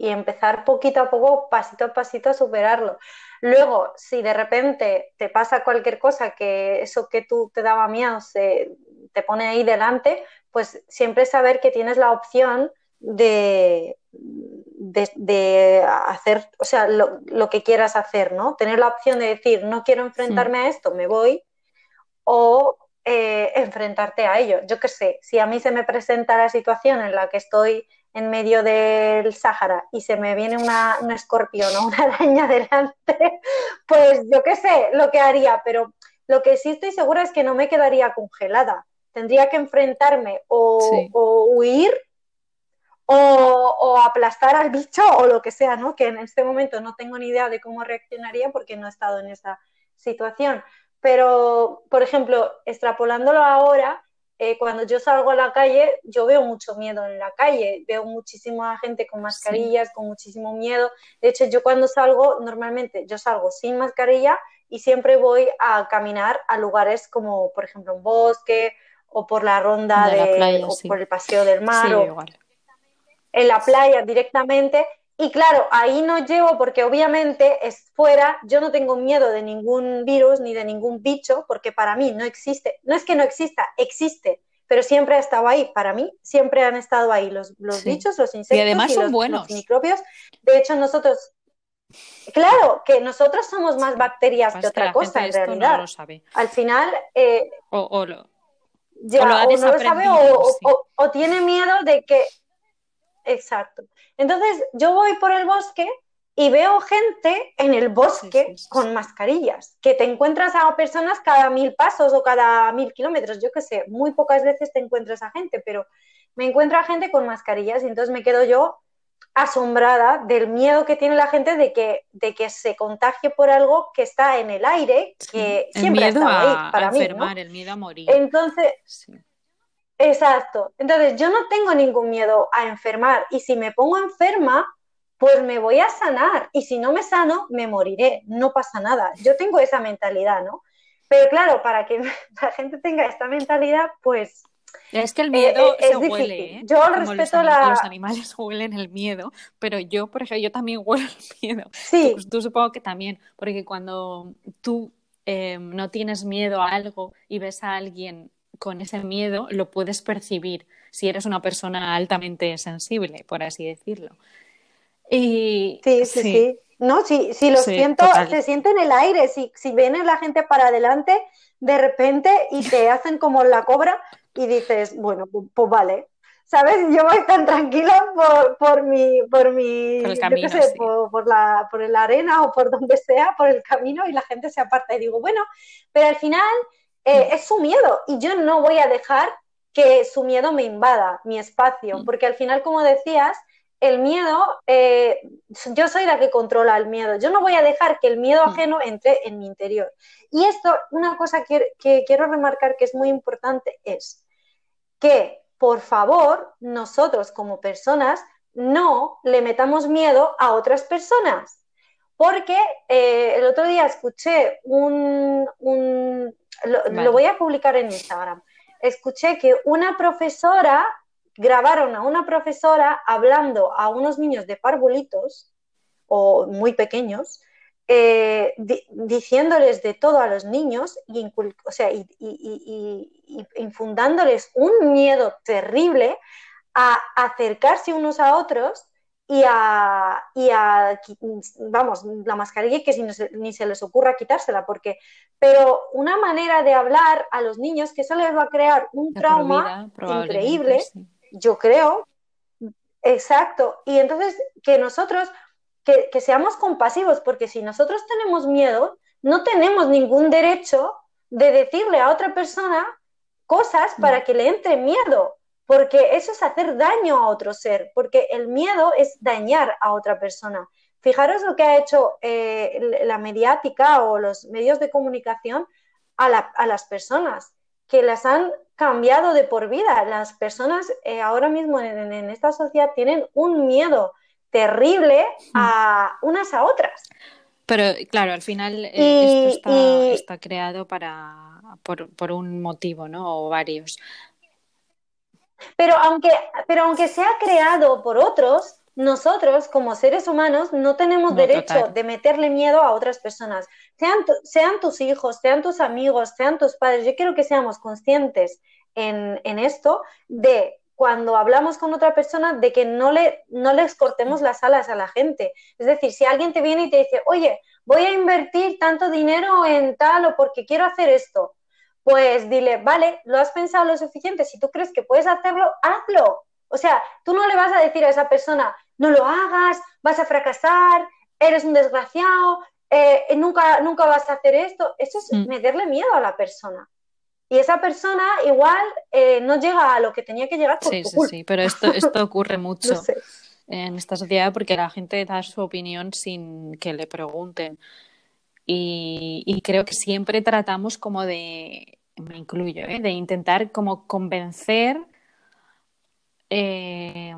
empezar poquito a poco, pasito a pasito a superarlo. Luego, si de repente te pasa cualquier cosa que eso que tú te daba miedo se te pone ahí delante, pues siempre saber que tienes la opción de, de, hacer, o sea, lo, que quieras hacer, ¿no? Tener la opción de decir, no quiero enfrentarme a esto, me voy, o eh, enfrentarte a ello. Yo qué sé, si a mí se me presenta la situación en la que estoy en medio del Sáhara y se me viene una, un escorpión o una araña delante, pues yo qué sé lo que haría, pero lo que sí estoy segura es que no me quedaría congelada. Tendría que enfrentarme o, huir o, aplastar al bicho o lo que sea, ¿no? Que en este momento no tengo ni idea de cómo reaccionaría porque no he estado en esa situación. Pero, por ejemplo, extrapolándolo ahora, eh, cuando yo salgo a la calle, yo veo mucho miedo en la calle, veo muchísima gente con mascarillas, con muchísimo miedo. De hecho, yo cuando salgo, normalmente yo salgo sin mascarilla y siempre voy a caminar a lugares como, por ejemplo, un bosque o por la ronda de, o por el paseo del mar o en la playa directamente y claro, ahí no llego porque obviamente es fuera, yo no tengo miedo de ningún virus ni de ningún bicho, porque para mí no existe, no es que no exista, existe, pero siempre ha estado ahí, para mí siempre han estado ahí los, bichos, los insectos y, además son buenos. microbios. De hecho, nosotros, claro, que nosotros somos más bacterias que otra cosa en realidad. lo sabe. Al final... Eh, o, lo, ya, o, no lo sabe o tiene miedo de que... Exacto. Entonces yo voy por el bosque y veo gente en el bosque con mascarillas, que te encuentras a personas cada mil pasos o cada mil kilómetros, yo qué sé, muy pocas veces te encuentras a gente, pero me encuentro a gente con mascarillas y entonces me quedo yo asombrada del miedo que tiene la gente de que, de que se contagie por algo que está en el aire, que siempre estado ahí para mí. El miedo a morir. Entonces, Exacto. Entonces, yo no tengo ningún miedo a enfermar y si me pongo enferma, pues me voy a sanar y si no me sano, me moriré, no pasa nada. Yo tengo esa mentalidad, ¿no? Pero claro, para que la gente tenga esta mentalidad, pues... Es que el miedo eh, eh, se huele, ¿eh? Yo respeto los, la... Los animales huelen el miedo, pero yo, por ejemplo, yo también huelo el miedo. Sí. Tú, supongo que también, porque cuando tú no tienes miedo a algo y ves a alguien con ese miedo lo puedes percibir si eres una persona altamente sensible, por así decirlo. Y, sí, sí, sí. No, si, si lo siento, se siente en el aire. Si, si viene la gente para adelante de repente y te hacen como la cobra y dices, bueno, pues, vale. ¿Sabes? Yo voy tan tranquila por, por mi, por mi, por, por, la, por la arena o por donde sea, por el camino y la gente se aparta y digo, bueno, pero al final eh, es su miedo y yo no voy a dejar que su miedo me invada mi espacio, mm. porque al final, como decías, el miedo, eh, yo soy la que controla el miedo, yo no voy a dejar que el miedo mm. ajeno entre en mi interior. Y esto, una cosa que, que quiero remarcar que es muy importante es que, por favor, nosotros como personas no le metamos miedo a otras personas. Porque eh, el otro día escuché un, lo, voy a publicar en Instagram. Escuché que una profesora, grabaron a una profesora hablando a unos niños de parvulitos o muy pequeños, eh, diciéndoles de todo a los niños y, o sea, y, infundándoles un miedo terrible a acercarse unos a otros y a, y a, vamos, la mascarilla que ni se les ocurra quitársela, porque, pero una manera de hablar a los niños que eso les va a crear un trauma increíble, yo creo, exacto, y entonces que nosotros, que, que seamos compasivos, porque si nosotros tenemos miedo, no tenemos ningún derecho de decirle a otra persona cosas para que le entre miedo porque eso es hacer daño a otro ser, porque el miedo es dañar a otra persona. Fijaros lo que ha hecho eh, la mediática o los medios de comunicación a, las personas, que las han cambiado de por vida. Las personas eh, ahora mismo en, esta sociedad tienen un miedo terrible a unas a otras. Pero claro, al final eh, esto está, creado para, por, por, un motivo, ¿no? O varios. Pero aunque, pero aunque sea creado por otros, nosotros como seres humanos no tenemos derecho de meterle miedo a otras personas, sean, sean tus hijos, sean tus amigos, sean tus padres. Yo quiero que seamos conscientes en, en esto de cuando hablamos con otra persona de que no, le, no les cortemos las alas a la gente. Es decir, si alguien te viene y te dice, oye, voy a invertir tanto dinero en tal o porque quiero hacer esto, pues dile, vale, lo has pensado lo suficiente, si tú crees que puedes hacerlo, hazlo. O sea, tú no le vas a decir a esa persona, no lo hagas, vas a fracasar, eres un desgraciado, eh, nunca, nunca vas a hacer esto. Eso es mm. meterle miedo a la persona. Y esa persona igual eh, no llega a lo que tenía que llegar. Por sí, sí, sí, pero esto, esto ocurre mucho en esta sociedad porque la gente da su opinión sin que le pregunten. Y, creo que siempre tratamos como de, me incluyo, ¿eh? de intentar como convencer, eh,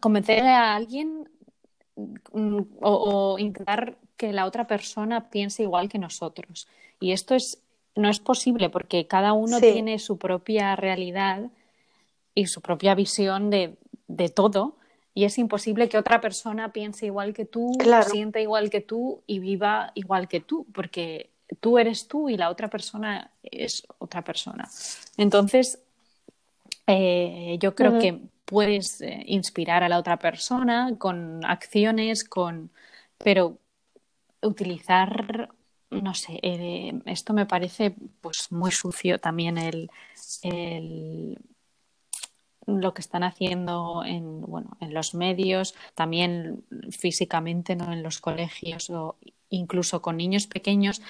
convencer a alguien mm, o, intentar que la otra persona piense igual que nosotros. Y esto es, no es posible porque cada uno tiene su propia realidad y su propia visión de, de todo y es imposible que otra persona piense igual que tú, sienta igual que tú y viva igual que tú, porque tú eres tú y la otra persona es otra persona. Entonces, eh, yo creo que puedes eh, inspirar a la otra persona con acciones, con pero utilizar no sé, eh, esto me parece pues muy sucio también el, el lo que están haciendo en, bueno, en los medios, también físicamente, ¿no? en los colegios o incluso con niños pequeños,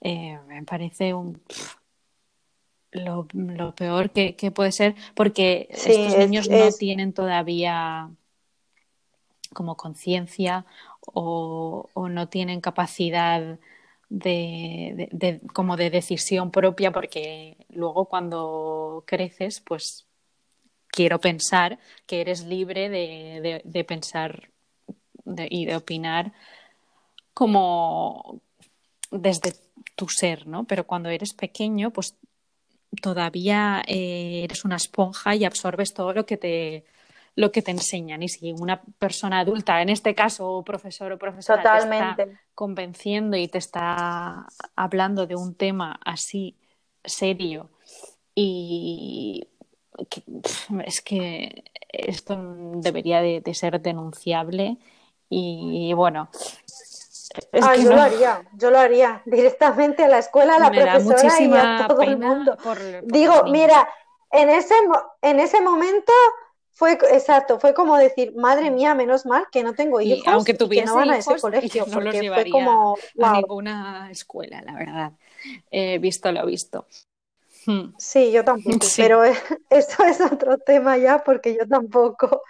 eh, me parece un, lo, peor que, puede ser porque estos niños no tienen todavía como conciencia o, no tienen capacidad de, como de decisión propia porque luego cuando creces pues quiero pensar que eres libre de, pensar y de opinar como desde tu ser, ¿no? Pero cuando eres pequeño, pues todavía eh, eres una esponja y absorbes todo lo que te lo que te enseñan y si una persona adulta, en este caso profesor o profesora, te está convenciendo y te está hablando de un tema así serio y es que esto debería de, ser denunciable y bueno. Ah, yo lo haría, yo lo haría directamente a la escuela, a la profesora y a todo el mundo. Digo, mira, en ese, en ese momento fue exacto, fue como decir, madre mía, menos mal que no tengo hijos, y aunque tuviese que no van a ese colegio, no los llevaría como, a ninguna escuela, la verdad. He visto lo visto. Hmm. Sí, yo tampoco, pero eso es otro tema ya porque yo tampoco.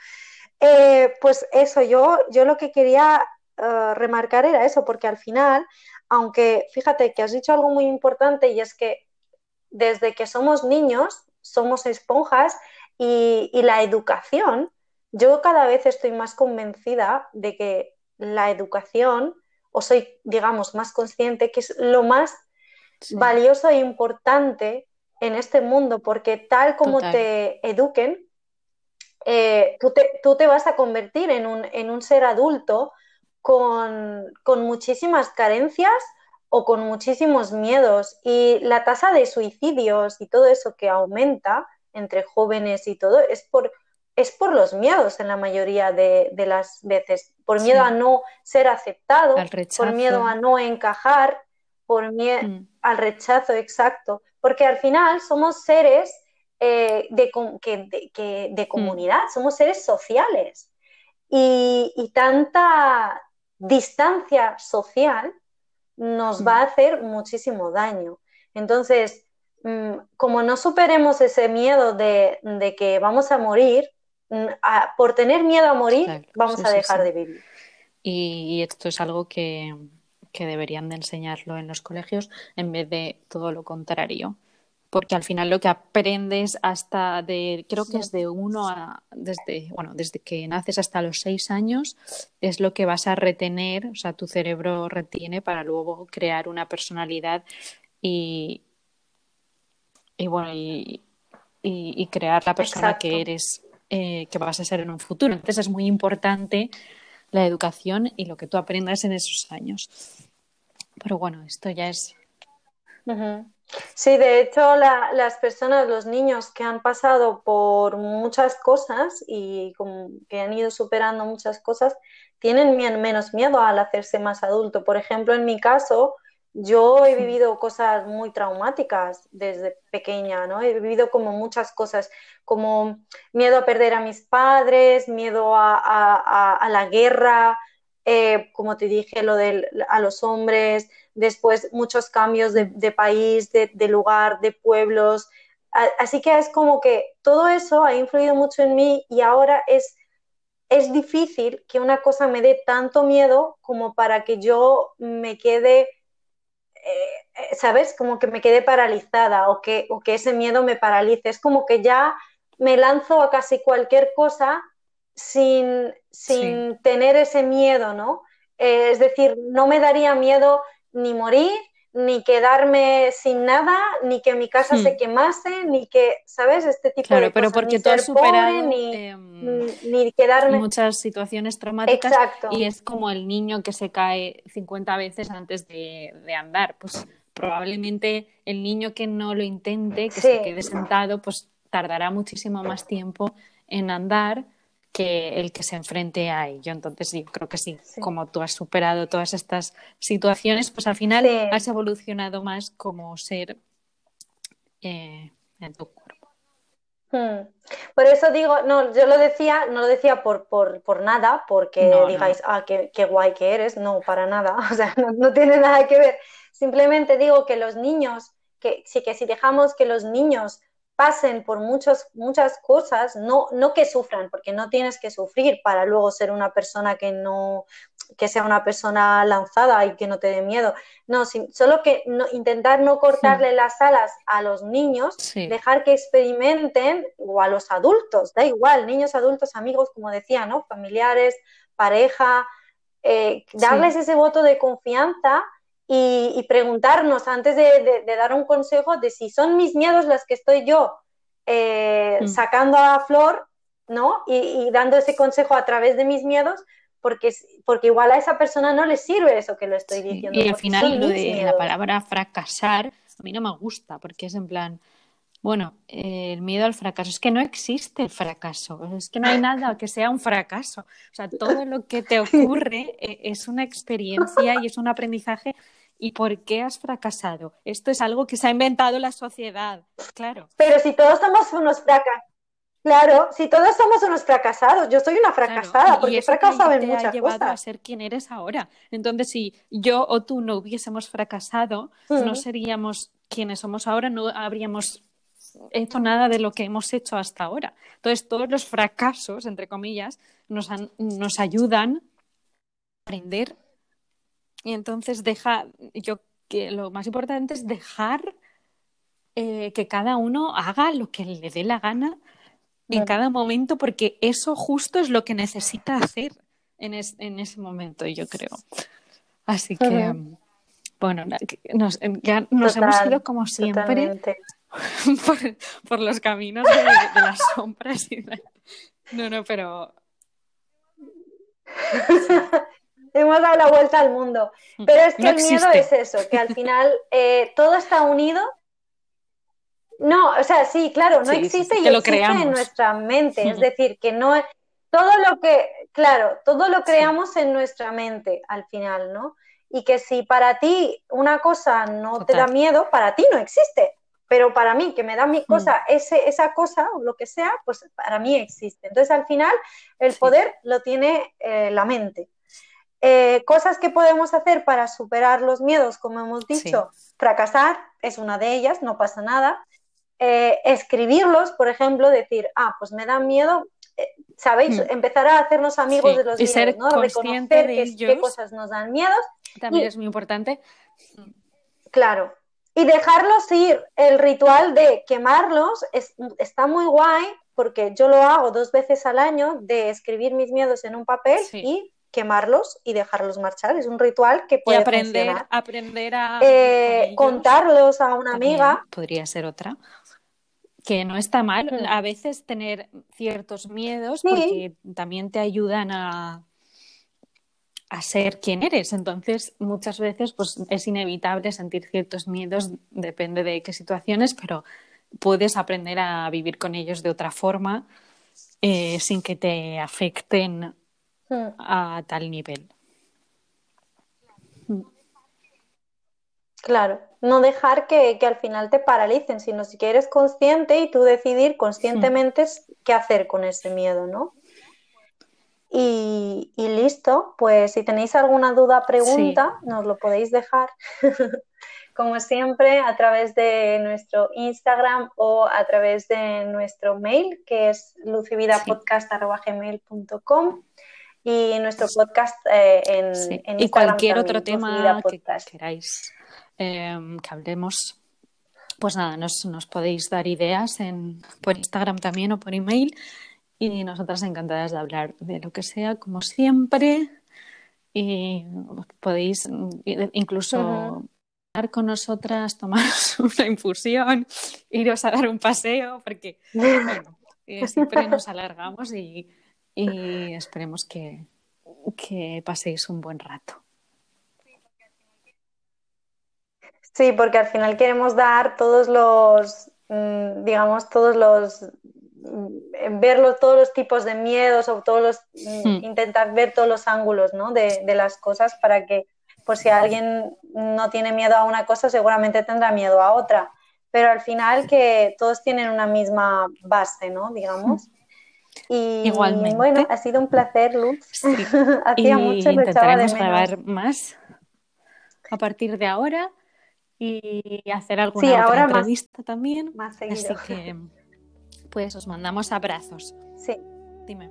Eh, pues eso, yo, yo lo que quería eh, remarcar era eso, porque al final, aunque fíjate que has dicho algo muy importante y es que desde que somos niños somos esponjas y, y la educación, yo cada vez estoy más convencida de que la educación, o soy, digamos, más consciente que es lo más valioso e importante en este mundo, porque tal como te eduquen, eh, tú, te, tú, te, vas a convertir en un, en un ser adulto con, con, muchísimas carencias o con muchísimos miedos. Y la tasa de suicidios y todo eso que aumenta entre jóvenes y todo es por, es por los miedos en la mayoría de, de las veces. Por miedo a no ser aceptado, por miedo a no encajar, por miedo mm. al rechazo exacto porque al final somos seres eh, de, mm. comunidad, somos seres sociales. Y, tanta distancia social nos mm. va a hacer muchísimo daño. Entonces, como no superemos ese miedo de, que vamos a morir, por tener miedo a morir, vamos a dejar de vivir. y, esto es algo que, que deberían de enseñarlo en los colegios en vez de todo lo contrario. Porque al final lo que aprendes hasta de, creo que es de uno a, desde, bueno, desde que naces hasta los seis años, es lo que vas a retener, o sea, tu cerebro retiene para luego crear una personalidad y, y bueno, y, crear la persona que eres, eh, que vas a ser en un futuro. Entonces es muy importante la educación y lo que tú aprendas en esos años. Pero bueno, esto ya es. Sí, de hecho, las personas, los niños que han pasado por muchas cosas y que han ido superando muchas cosas, tienen menos miedo al hacerse más adulto. Por ejemplo, en mi caso, yo he vivido cosas muy traumáticas desde pequeña, ¿no? He vivido como muchas cosas, como miedo a perder a mis padres, miedo a, la guerra, eh, como te dije, lo de a los hombres, después muchos cambios de, país, de, lugar, de pueblos. Así que es como que todo eso ha influido mucho en mí y ahora es, es difícil que una cosa me dé tanto miedo como para que yo me quede, eh, ¿sabes? Como que me quede paralizada o que, o que ese miedo me paralice. Es como que ya me lanzo a casi cualquier cosa sin, sin tener ese miedo, ¿no? Eh, es decir, no me daría miedo ni morir, ni quedarme sin nada, ni que mi casa se hmm. quemase, ni que, ¿sabes? Este tipo claro, de pero porque tú has superado ni, em, ni, quedarme... muchas situaciones traumáticas y es como el niño que se cae 50 veces antes de, andar. Pues probablemente el niño que no lo intente, que se quede sentado, pues tardará muchísimo más tiempo en andar que el que se enfrente a ello. Entonces, yo creo que sí, como tú has superado todas estas situaciones, pues al final has evolucionado más como ser eh, en tu cuerpo. Hmm. Por eso digo, no, yo lo decía, no lo decía por, por, nada, porque digáis, ah, qué, guay que eres, no, para nada, o sea, no, tiene nada que ver. Simplemente digo que los niños, que sí que si dejamos que los niños pasen por muchas, muchas cosas, no, no que sufran, porque no tienes que sufrir para luego ser una persona que no, que sea una persona lanzada y que no te dé miedo. No, solo que no, intentar no cortarle las alas a los niños, dejar que experimenten, o a los adultos, da igual, niños, adultos, amigos, como decía, ¿no? Familiares, pareja, eh, darles ese voto de confianza y, preguntarnos antes de, dar un consejo de si son mis miedos las que estoy yo eh, mm. sacando a flor, ¿no? Y, dando ese consejo a través de mis miedos, porque, porque igual a esa persona no le sirve eso que le estoy diciendo. Y al final lo de la palabra fracasar a mí no me gusta, porque es en plan, bueno, el miedo al fracaso. Es que no existe el fracaso, es que no hay nada que sea un fracaso. O sea, todo lo que te ocurre eh, es una experiencia y es un aprendizaje. ¿Y por qué has fracasado? Esto es algo que se ha inventado la sociedad, claro. Pero si todos somos unos fracasados. Claro, si todos somos unos fracasados, yo soy una fracasada, porque he fracasado en muchas ha llevado a ser quien eres ahora. Entonces, si yo o tú no hubiésemos fracasado, no seríamos quienes somos ahora, no habríamos hecho nada de lo que hemos hecho hasta ahora. Entonces, todos los fracasos, entre comillas, nos, nos ayudan a aprender. Y entonces, deja, yo que lo más importante es dejar eh, que cada uno haga lo que le dé la gana en cada momento, porque eso justo es lo que necesita hacer en, en ese momento, yo creo. Así que, bueno, nos, ya nos hemos ido como siempre por, los caminos de, las sombras. Y No, no, pero... Hemos dado la vuelta al mundo. Pero es que el miedo es eso, que al final eh, todo está unido. No, o sea, sí, claro, no existe y existe en nuestra mente. Es decir, que no todo lo que, claro, todo lo creamos en nuestra mente al final, ¿no? Y que si para ti una cosa no te da miedo, para ti no existe pero para mí, que me da mi mm. cosa, ese, esa cosa o lo que sea, pues para mí existe. Entonces, al final, el poder lo tiene eh, la mente. Eh, cosas que podemos hacer para superar los miedos, como hemos dicho, fracasar es una de ellas, no pasa nada. Eh, escribirlos, por ejemplo, decir, ah, pues me da miedo, ¿sabéis? Mm. Empezar a hacernos amigos de los y miedos, ¿no? Reconocer de qué cosas nos dan miedos. También es muy importante. Claro, y dejarlos ir. El ritual de quemarlos está muy guay porque yo lo hago dos veces al año de escribir mis miedos en un papel y quemarlos y dejarlos marchar. Es un ritual que puede y aprender, funcionar. aprender a eh, contarlos a una amiga. Podría ser otra. Que no está mal a veces tener ciertos miedos porque también te ayudan a, a ser quien eres. Entonces, muchas veces pues, es inevitable sentir ciertos miedos, depende de qué situaciones, pero puedes aprender a vivir con ellos de otra forma eh, sin que te afecten a tal nivel. Claro, no dejar que, al final te paralicen, sino si eres consciente y tú decidir conscientemente qué hacer con ese miedo, ¿no? Y, listo, pues si tenéis alguna duda, pregunta, nos lo podéis dejar, como siempre, a través de nuestro Instagram o a través de nuestro mail, que es lucividapodcast.gmail.com y nuestro podcast eh, en, Instagram. Y cualquier otro tema que queráis Em, que hablemos. Pues nada, nos, nos podéis dar ideas en, por Instagram también o por email y nosotras encantadas de hablar de lo que sea, como siempre. Y podéis incluso hablar con nosotras, tomar una infusión, iros a dar un paseo, porque bueno, eh, siempre nos alargamos y, y esperemos que, que paséis un buen rato. Sí, porque al final queremos dar todos los, mm, digamos, todos los, mm, ver todos los tipos de miedos o todos los, mm, intentar ver todos los ángulos, ¿no? De, las cosas para que, pues si alguien no tiene miedo a una cosa, seguramente tendrá miedo a otra. Pero al final que todos tienen una misma base, ¿no? Digamos. Y Igualmente. bueno, ha sido un placer, Luz. Hacía mucho que intentaremos grabar más a partir de ahora y hacer alguna otra entrevista también. Así que, pues os mandamos abrazos. Sí. Dime.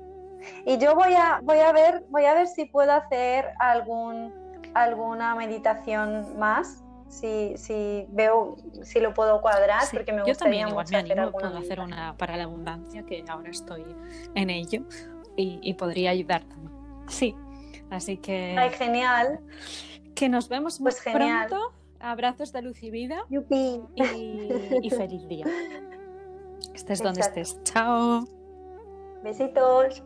Y yo voy a, voy a ver, voy a ver si puedo hacer algún, alguna meditación más. Si, si veo si lo puedo cuadrar, porque me gustaría yo también, igual me puedo hacer una para la abundancia, que ahora estoy en ello y, podría ayudar también. Sí, así que. Ay, genial. Que nos vemos pues genial. pronto Abrazos de luz y vida. Y, feliz día. Estés donde estés. Chao. Besitos.